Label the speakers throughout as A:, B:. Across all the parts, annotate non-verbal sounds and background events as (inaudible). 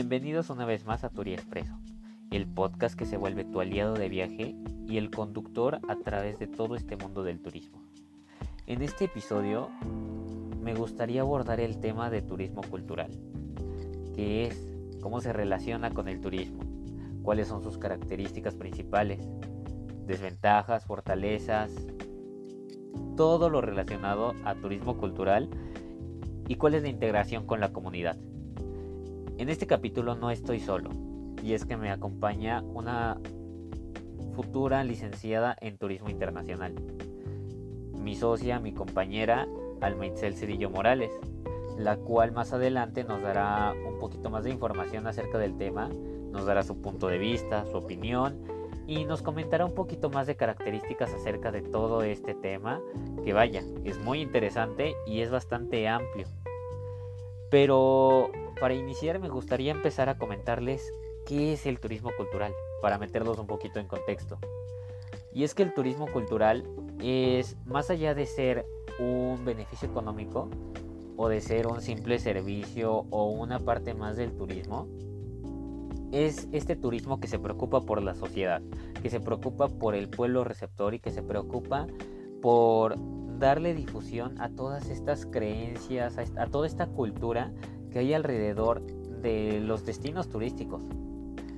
A: Bienvenidos una vez más a Turi Expreso, el podcast que se vuelve tu aliado de viaje y el conductor a través de todo este mundo del turismo. En este episodio me gustaría abordar el tema de turismo cultural, que es cómo se relaciona con el turismo, cuáles son sus características principales, desventajas, fortalezas, todo lo relacionado a turismo cultural y cuál es la integración con la comunidad. En este capítulo no estoy solo, y es que me acompaña una futura licenciada en Turismo Internacional, mi socia, mi compañera, Almaitzel Cedillo Morales, la cual más adelante nos dará un poquito más de información acerca del tema, nos dará su punto de vista, su opinión y nos comentará un poquito más de características acerca de todo este tema, que vaya, es muy interesante y es bastante amplio. Pero para iniciar me gustaría empezar a comentarles qué es el turismo cultural, para meterlos un poquito en contexto. Y es que el turismo cultural es, más allá de ser un beneficio económico o de ser un simple servicio o una parte más del turismo, es este turismo que se preocupa por la sociedad, que se preocupa por el pueblo receptor y que se preocupa por darle difusión a todas estas creencias, a, toda esta cultura que hay alrededor de los destinos turísticos.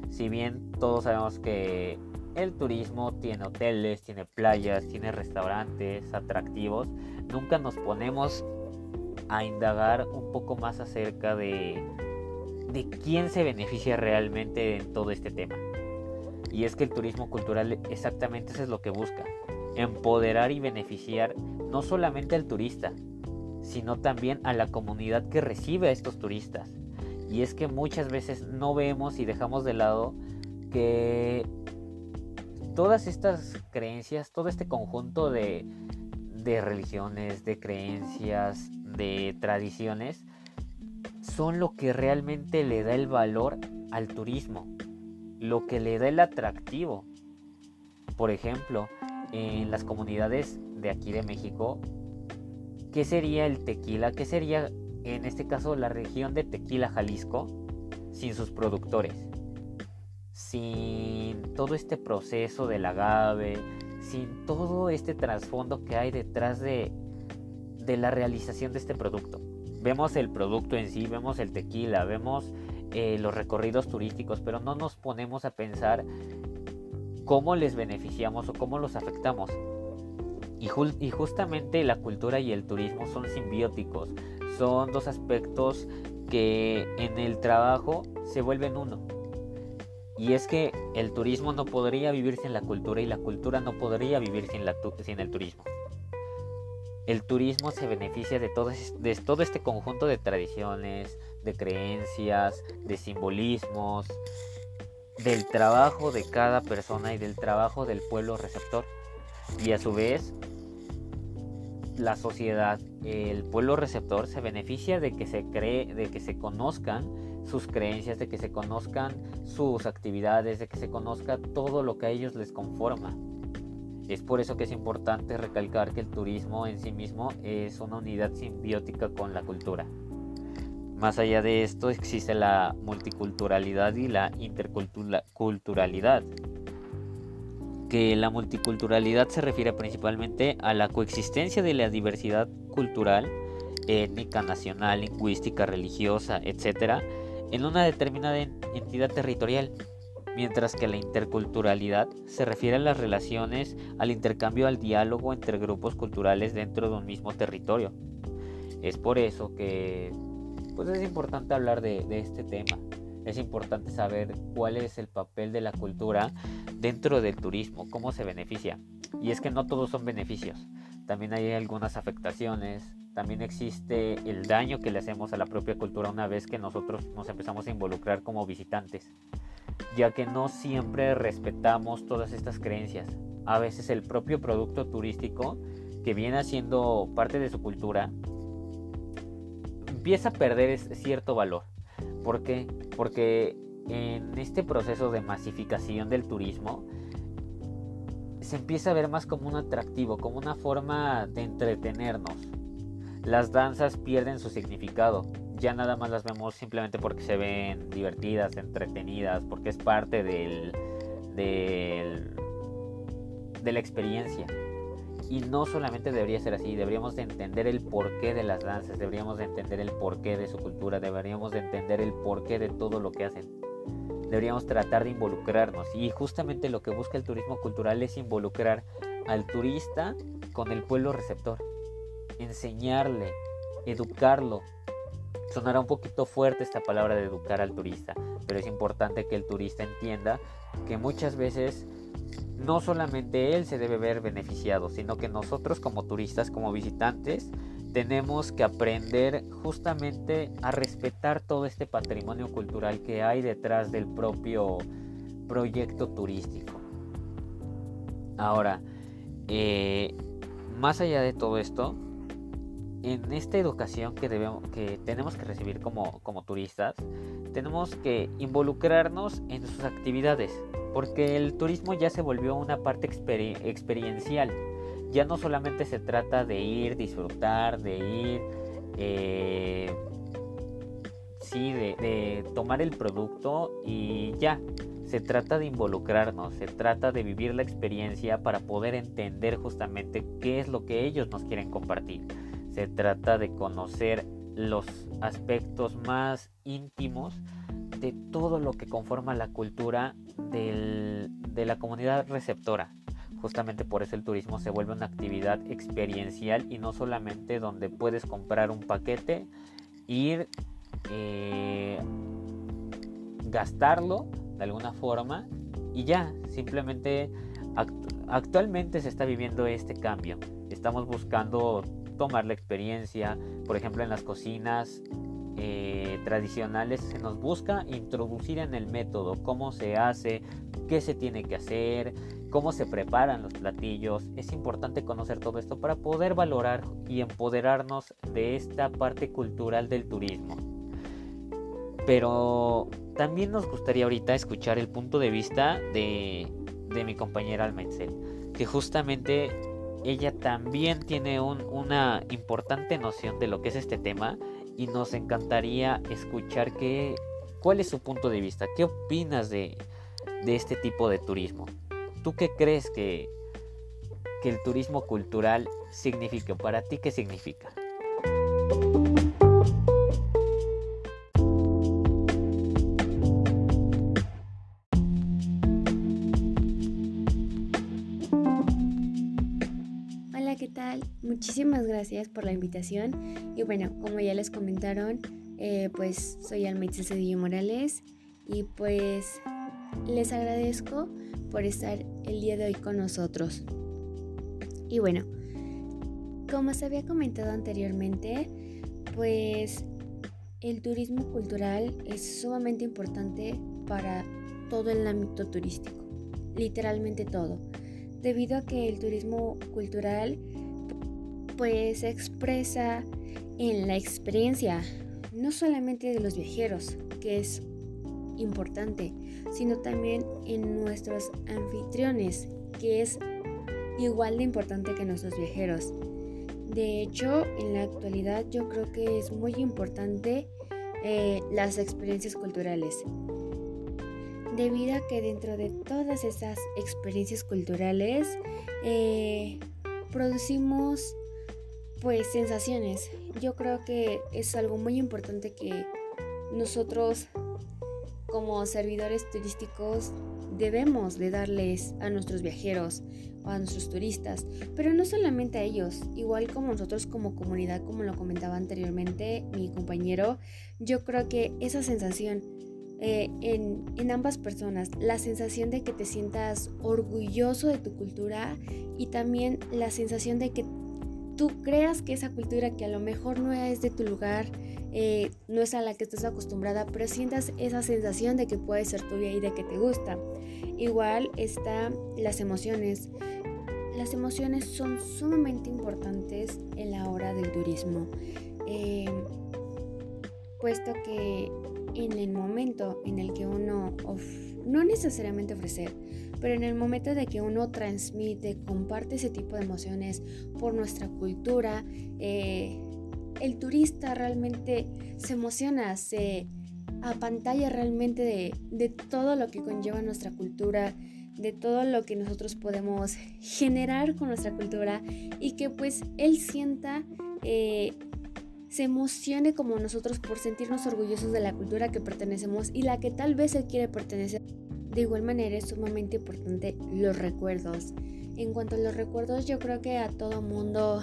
A: Si bien todos sabemos que el turismo tiene hoteles, tiene playas, tiene restaurantes, atractivos, nunca nos ponemos a indagar un poco más acerca de, de quién se beneficia realmente en todo este tema. Y es que el turismo cultural exactamente eso es lo que busca, empoderar y beneficiar no solamente al turista, sino también a la comunidad que recibe a estos turistas. Y es que muchas veces no vemos y dejamos de lado que todas estas creencias, todo este conjunto de, de religiones, de creencias, de tradiciones, son lo que realmente le da el valor al turismo, lo que le da el atractivo. Por ejemplo, en las comunidades de aquí de México ¿Qué sería el tequila? ¿Qué sería en este caso la región de Tequila, Jalisco, sin sus productores? Sin todo este proceso del agave, sin todo este trasfondo que hay detrás de, la realización de este producto. Vemos el producto en sí, vemos el tequila, vemos eh, los recorridos turísticos, pero no nos ponemos a pensar cómo les beneficiamos o cómo los afectamos. Y, justamente la cultura y el turismo son simbióticos, son dos aspectos que en el trabajo se vuelven uno. Y es que el turismo no podría vivir sin la cultura y la cultura no podría vivir sin, la sin el turismo. El turismo se beneficia de de todo este conjunto de tradiciones, de creencias, de simbolismos, del trabajo de cada persona y del trabajo del pueblo receptor. Y a su vez la sociedad, el pueblo receptor se beneficia de que se cree, de que se conozcan sus creencias, de que se conozcan sus actividades, de que se conozca todo lo que a ellos les conforma. Es por eso que es importante recalcar que el turismo en sí mismo es una unidad simbiótica con la cultura. Más allá de esto existe la multiculturalidad y la interculturalidad que la multiculturalidad se refiere principalmente a la coexistencia de la diversidad cultural, étnica, nacional, lingüística, religiosa, etc., en una determinada entidad territorial, mientras que la interculturalidad se refiere a las relaciones, al intercambio, al diálogo entre grupos culturales dentro de un mismo territorio. Es por eso que pues es importante hablar de, de este tema es importante saber cuál es el papel de la cultura dentro del turismo, cómo se beneficia. Y es que no todos son beneficios, también hay algunas afectaciones, también existe el daño que le hacemos a la propia cultura una vez que nosotros nos empezamos a involucrar como visitantes, ya que no siempre respetamos todas estas creencias. A veces el propio producto turístico que viene siendo parte de su cultura empieza a perder cierto valor. ¿Por qué? Porque en este proceso de masificación del turismo se empieza a ver más como un atractivo, como una forma de entretenernos. Las danzas pierden su significado, ya nada más las vemos simplemente porque se ven divertidas, entretenidas, porque es parte del, de la experiencia. Y no solamente debería ser así, deberíamos de entender el porqué de las danzas, deberíamos de entender el porqué de su cultura, deberíamos de entender el porqué de todo lo que hacen. Deberíamos tratar de involucrarnos y justamente lo que busca el turismo cultural es involucrar al turista con el pueblo receptor, enseñarle, educarlo. Sonará un poquito fuerte esta palabra de educar al turista, pero es importante que el turista entienda que muchas veces no solamente él se debe ver beneficiado, sino que nosotros como turistas, como visitantes, tenemos que aprender justamente a respetar todo este patrimonio cultural que hay detrás del propio proyecto turístico. Ahora, eh, más allá de todo esto, en esta educación que, debemos, que tenemos que recibir como, como turistas, tenemos que involucrarnos en sus actividades, porque el turismo ya se volvió una parte experiencial. Ya no solamente se trata de ir, disfrutar, de ir, eh, sí, de, de tomar el producto y ya. Se trata de involucrarnos, se trata de vivir la experiencia para poder entender justamente qué es lo que ellos nos quieren compartir. Se trata de conocer los aspectos más íntimos de todo lo que conforma la cultura de la comunidad receptora. Justamente por eso el turismo se vuelve una actividad experiencial y no solamente donde puedes comprar un paquete, ir, eh, gastarlo de alguna forma y ya, simplemente actualmente se está viviendo este cambio. Estamos buscando tomar la experiencia, por ejemplo en las cocinas eh, tradicionales se nos busca introducir en el método cómo se hace, qué se tiene que hacer, cómo se preparan los platillos. Es importante conocer todo esto para poder valorar y empoderarnos de esta parte cultural del turismo. Pero también nos gustaría ahorita escuchar el punto de vista de, de mi compañera Almetzel, que justamente ella también tiene una importante noción de lo que es este tema y nos encantaría escuchar qué, cuál es su punto de vista, qué opinas de, de este tipo de turismo. ¿Tú qué crees que, que el turismo cultural significa? ¿Para ti qué significa?
B: Muchísimas gracias por la invitación. Y bueno, como ya les comentaron, eh, pues soy Almeida Cedillo Morales y pues les agradezco por estar el día de hoy con nosotros. Y bueno, como se había comentado anteriormente, pues el turismo cultural es sumamente importante para todo el ámbito turístico, literalmente todo, debido a que el turismo cultural pues se expresa en la experiencia, no solamente de los viajeros, que es importante, sino también en nuestros anfitriones, que es igual de importante que nuestros viajeros. De hecho, en la actualidad yo creo que es muy importante eh, las experiencias culturales, debido a que dentro de todas esas experiencias culturales eh, producimos pues sensaciones. Yo creo que es algo muy importante que nosotros como servidores turísticos debemos de darles a nuestros viajeros o a nuestros turistas, pero no solamente a ellos, igual como nosotros como comunidad, como lo comentaba anteriormente mi compañero, yo creo que esa sensación eh, en, en ambas personas, la sensación de que te sientas orgulloso de tu cultura y también la sensación de que tú creas que esa cultura que a lo mejor no es de tu lugar, eh, no es a la que estás acostumbrada, pero sientas esa sensación de que puede ser tuya y de que te gusta. Igual están las emociones. Las emociones son sumamente importantes en la hora del turismo, eh, puesto que en el momento en el que uno, no necesariamente ofrecer, pero en el momento de que uno transmite, comparte ese tipo de emociones por nuestra cultura, eh, el turista realmente se emociona, se apantalla realmente de, de todo lo que conlleva nuestra cultura, de todo lo que nosotros podemos generar con nuestra cultura y que pues él sienta, eh, se emocione como nosotros por sentirnos orgullosos de la cultura que pertenecemos y la que tal vez él quiere pertenecer. De igual manera es sumamente importante los recuerdos. En cuanto a los recuerdos, yo creo que a todo mundo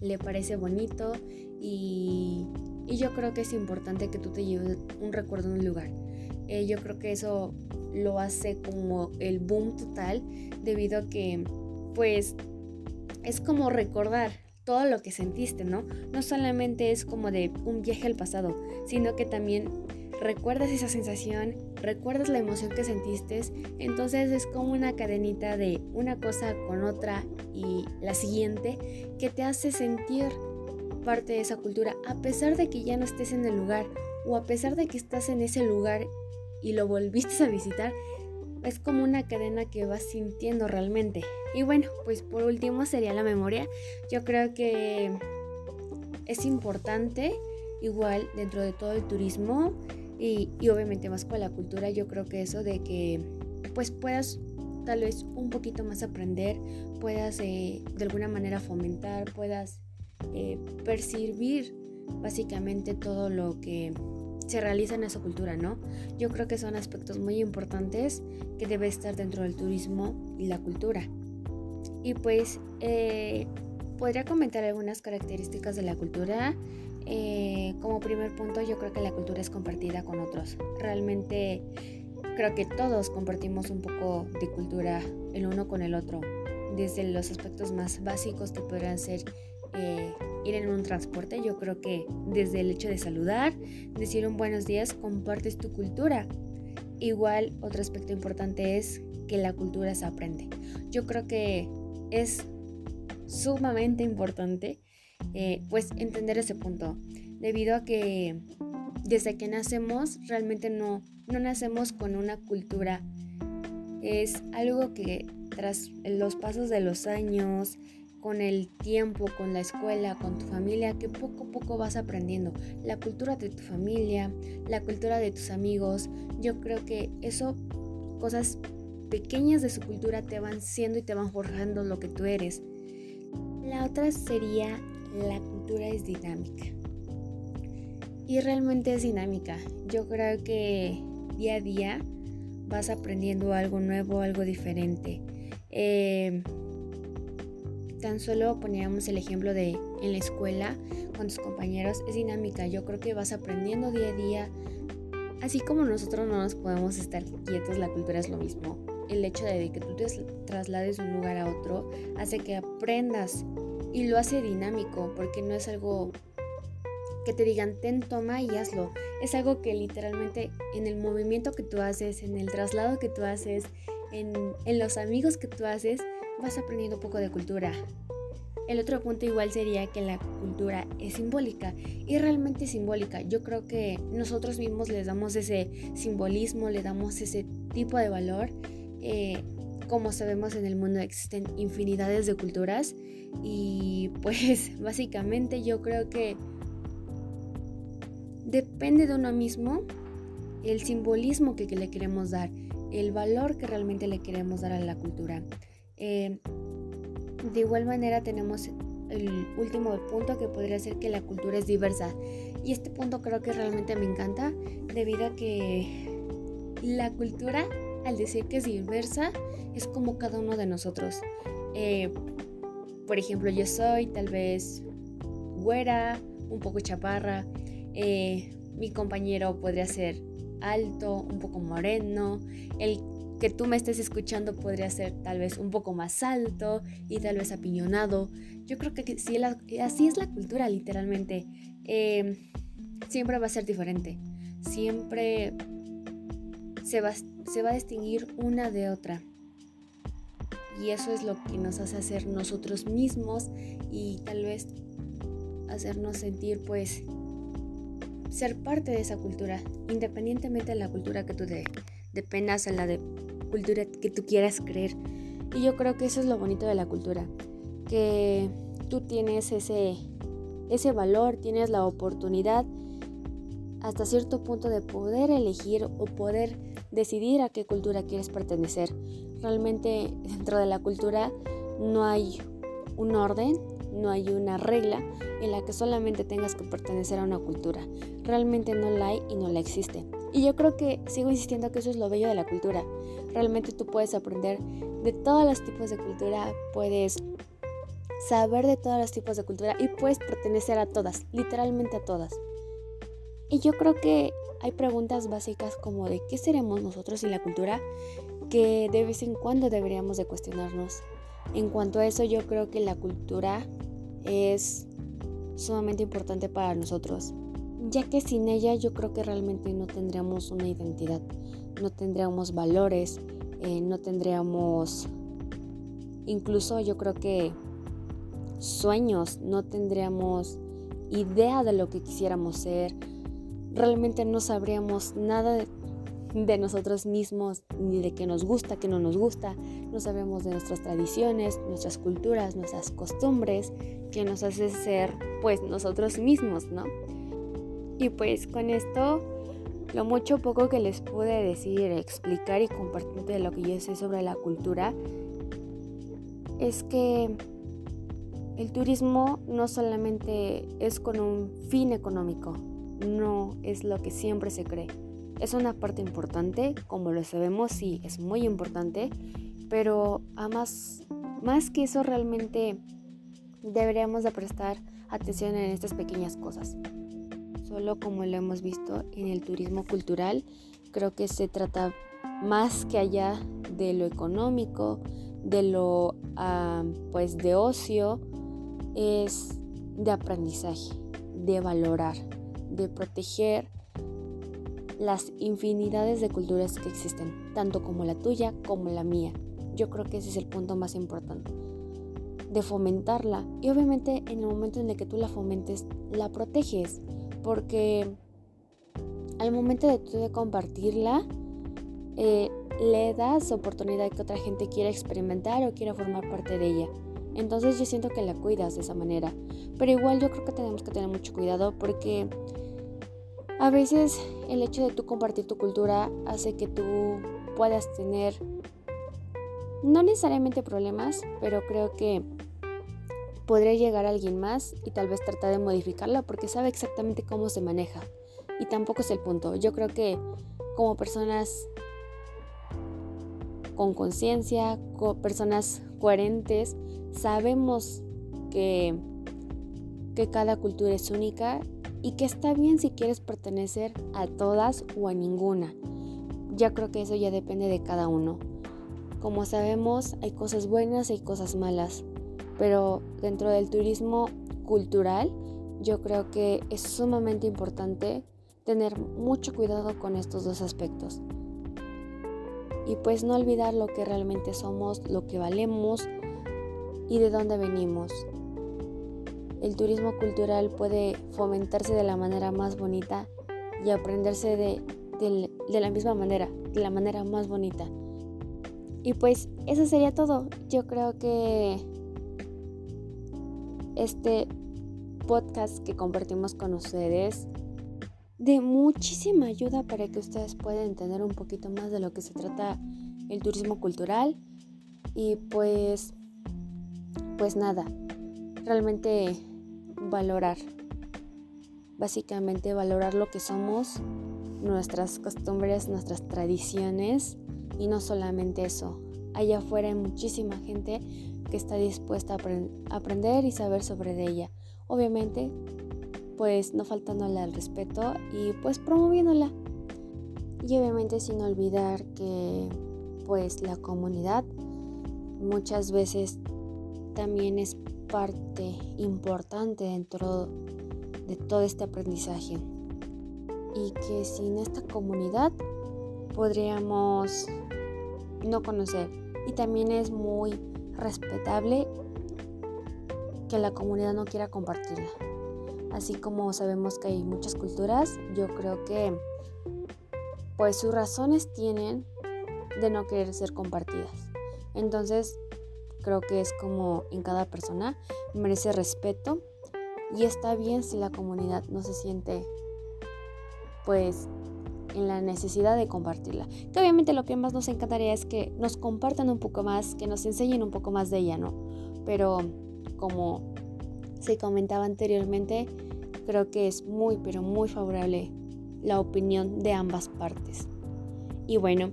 B: le parece bonito y, y yo creo que es importante que tú te lleves un recuerdo en un lugar. Eh, yo creo que eso lo hace como el boom total debido a que pues es como recordar todo lo que sentiste, ¿no? No solamente es como de un viaje al pasado, sino que también recuerdas esa sensación, recuerdas la emoción que sentiste, entonces es como una cadenita de una cosa con otra y la siguiente que te hace sentir parte de esa cultura, a pesar de que ya no estés en el lugar o a pesar de que estás en ese lugar y lo volviste a visitar, es como una cadena que vas sintiendo realmente. Y bueno, pues por último sería la memoria. Yo creo que es importante, igual dentro de todo el turismo y, obviamente más con la cultura, yo creo que eso de que pues puedas tal vez un poquito más aprender, puedas eh, de alguna manera fomentar, puedas eh, percibir básicamente todo lo que se realiza en esa cultura, ¿no? Yo creo que son aspectos muy importantes que debe estar dentro del turismo y la cultura. Y pues eh, podría comentar algunas características de la cultura. Eh, como primer punto, yo creo que la cultura es compartida con otros. Realmente creo que todos compartimos un poco de cultura el uno con el otro. Desde los aspectos más básicos que podrán ser eh, ir en un transporte, yo creo que desde el hecho de saludar, decir un buenos días, compartes tu cultura. Igual, otro aspecto importante es que la cultura se aprende. Yo creo que es sumamente importante eh, pues entender ese punto, debido a que desde que nacemos realmente no, no nacemos con una cultura. Es algo que tras los pasos de los años, con el tiempo, con la escuela, con tu familia, que poco a poco vas aprendiendo. La cultura de tu familia, la cultura de tus amigos. Yo creo que eso, cosas pequeñas de su cultura te van siendo y te van forjando lo que tú eres. La otra sería la cultura es dinámica. Y realmente es dinámica. Yo creo que día a día vas aprendiendo algo nuevo, algo diferente. Eh, Tan solo poníamos el ejemplo de en la escuela con tus compañeros, es dinámica. Yo creo que vas aprendiendo día a día. Así como nosotros no nos podemos estar quietos, la cultura es lo mismo. El hecho de que tú te traslades de un lugar a otro hace que aprendas y lo hace dinámico porque no es algo que te digan ten, toma y hazlo. Es algo que literalmente en el movimiento que tú haces, en el traslado que tú haces, en, en los amigos que tú haces, vas aprendiendo un poco de cultura. El otro punto igual sería que la cultura es simbólica y realmente simbólica. Yo creo que nosotros mismos les damos ese simbolismo, le damos ese tipo de valor. Eh, como sabemos en el mundo existen infinidades de culturas y (laughs) pues básicamente yo creo que depende de uno mismo el simbolismo que le queremos dar, el valor que realmente le queremos dar a la cultura. Eh, de igual manera tenemos el último punto que podría ser que la cultura es diversa. Y este punto creo que realmente me encanta debido a que la cultura, al decir que es diversa, es como cada uno de nosotros. Eh, por ejemplo, yo soy tal vez güera, un poco chaparra. Eh, mi compañero podría ser alto, un poco moreno. El que tú me estés escuchando podría ser tal vez un poco más alto y tal vez apiñonado. Yo creo que si así es la cultura literalmente. Em, siempre va a ser diferente. Siempre se va, se va a distinguir una de otra. Y eso es lo que nos hace hacer nosotros mismos y tal vez hacernos sentir pues ser parte de esa cultura, independientemente de la cultura que tú de, dependas en la de cultura que tú quieras creer. Y yo creo que eso es lo bonito de la cultura, que tú tienes ese ese valor, tienes la oportunidad hasta cierto punto de poder elegir o poder decidir a qué cultura quieres pertenecer. Realmente dentro de la cultura no hay un orden, no hay una regla en la que solamente tengas que pertenecer a una cultura. Realmente no la hay y no la existe. Y yo creo que sigo insistiendo que eso es lo bello de la cultura. Realmente tú puedes aprender de todos los tipos de cultura, puedes saber de todos los tipos de cultura y puedes pertenecer a todas, literalmente a todas. Y yo creo que hay preguntas básicas como de qué seremos nosotros y la cultura que de vez en cuando deberíamos de cuestionarnos. En cuanto a eso, yo creo que la cultura es sumamente importante para nosotros, ya que sin ella yo creo que realmente no tendríamos una identidad, no tendríamos valores, eh, no tendríamos, incluso yo creo que sueños, no tendríamos idea de lo que quisiéramos ser, realmente no sabríamos nada de, nosotros mismos, ni de qué nos gusta, qué no nos gusta, no sabemos de nuestras tradiciones, nuestras culturas, nuestras costumbres, que nos hace ser pues nosotros mismos, ¿no? Y pues con esto, lo mucho poco que les pude decir, explicar y compartir de lo que yo sé sobre la cultura, es que el turismo no solamente es con un fin económico, no es lo que siempre se cree. Es una parte importante, como lo sabemos, sí, es muy importante, pero a más, más que eso realmente deberíamos de prestar atención en estas pequeñas cosas. Solo como lo hemos visto en el turismo cultural, creo que se trata más que allá de lo económico, de lo ah, pues de ocio, es de aprendizaje, de valorar, de proteger las infinidades de culturas que existen, tanto como la tuya como la mía. Yo creo que ese es el punto más importante, de fomentarla. Y obviamente en el momento en el que tú la fomentes, la proteges, porque al momento de tú de compartirla, eh, le das oportunidad que otra gente quiera experimentar o quiera formar parte de ella. Entonces yo siento que la cuidas de esa manera. Pero igual yo creo que tenemos que tener mucho cuidado porque a veces el hecho de tú compartir tu cultura hace que tú puedas tener no necesariamente problemas, pero creo que podría llegar alguien más y tal vez tratar de modificarla porque sabe exactamente cómo se maneja. Y tampoco es el punto. Yo creo que como personas con conciencia, personas coherentes, sabemos que, que cada cultura es única y que está bien si quieres pertenecer a todas o a ninguna. Ya creo que eso ya depende de cada uno. Como sabemos, hay cosas buenas y hay cosas malas, pero dentro del turismo cultural, yo creo que es sumamente importante tener mucho cuidado con estos dos aspectos. Y pues no olvidar lo que realmente somos, lo que valemos y de dónde venimos. El turismo cultural puede fomentarse de la manera más bonita y aprenderse de, la misma manera, de la manera más bonita. Y pues eso sería todo. Yo creo que este podcast que compartimos con ustedes de muchísima ayuda para que ustedes puedan entender un poquito más de lo que se trata el turismo cultural y pues pues nada, realmente valorar. Básicamente valorar lo que somos, nuestras costumbres, nuestras tradiciones y no solamente eso. Allá afuera hay muchísima gente que está dispuesta a aprender y saber sobre ella. Obviamente, pues no faltándole al respeto y pues promoviéndola. Y obviamente sin olvidar que pues la comunidad muchas veces también es parte importante dentro de todo este aprendizaje y que sin esta comunidad podríamos no conocer y también es muy respetable que la comunidad no quiera compartirla. Así como sabemos que hay muchas culturas, yo creo que pues sus razones tienen de no querer ser compartidas. Entonces, creo que es como en cada persona, merece respeto Y está bien si la comunidad no se siente pues en la necesidad de compartirla. Que obviamente lo que más nos encantaría es que nos compartan un poco más, que nos enseñen un poco más de ella, ¿no? Pero como se comentaba anteriormente, creo que es muy, pero muy favorable la opinión de ambas partes. Y bueno,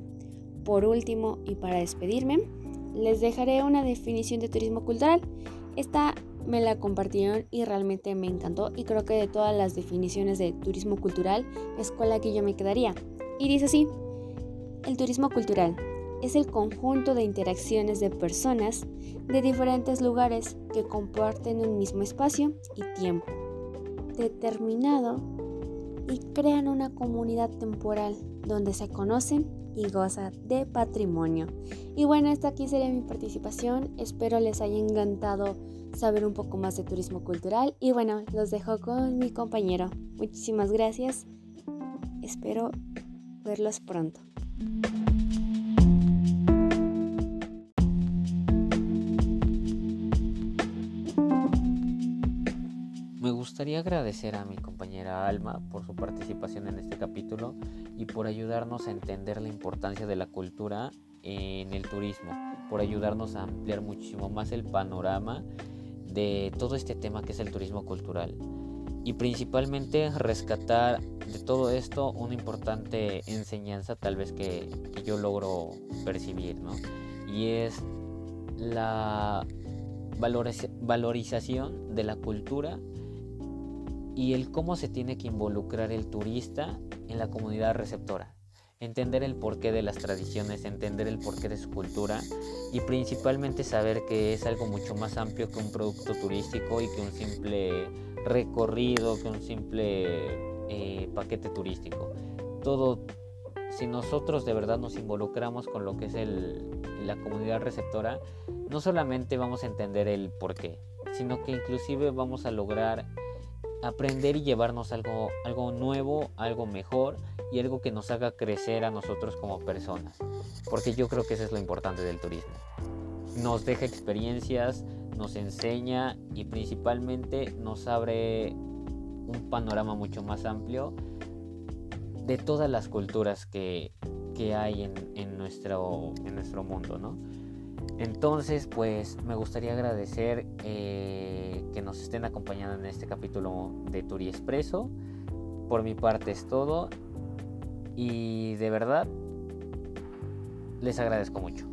B: por último y para despedirme, les dejaré una definición de turismo cultural. Esta me la compartieron y realmente me encantó y creo que de todas las definiciones de turismo cultural es con la que yo me quedaría. Y dice así, el turismo cultural es el conjunto de interacciones de personas de diferentes lugares que comparten un mismo espacio y tiempo determinado y crean una comunidad temporal donde se conocen y gozan de patrimonio. Y bueno, esta aquí sería mi participación. Espero les haya encantado saber un poco más de turismo cultural. Y bueno, los dejo con mi compañero. Muchísimas gracias. Espero verlos pronto.
A: Gustaría agradecer a mi compañera Alma por su participación en este capítulo y por ayudarnos a entender la importancia de la cultura en el turismo, por ayudarnos a ampliar muchísimo más el panorama de todo este tema que es el turismo cultural y principalmente rescatar de todo esto una importante enseñanza tal vez que, yo logro percibir, ¿no? Y es la valorización de la cultura y el cómo se tiene que involucrar el turista en la comunidad receptora. Entender el porqué de las tradiciones, entender el porqué de su cultura y principalmente saber que es algo mucho más amplio que un producto turístico y que un simple recorrido, que un simple eh, paquete turístico. Todo, si nosotros de verdad nos involucramos con lo que es la comunidad receptora, no solamente vamos a entender el porqué, sino que inclusive vamos a lograr aprender y llevarnos algo, algo nuevo, algo mejor y algo que nos haga crecer a nosotros como personas. Porque yo creo que eso es lo importante del turismo. Nos deja experiencias, nos enseña y principalmente nos abre un panorama mucho más amplio de todas las culturas que, hay en, nuestro, en nuestro mundo, ¿no? Entonces, pues me gustaría agradecer eh, que nos estén acompañando en este capítulo de Turi Expreso. Por mi parte es todo y de verdad les agradezco mucho.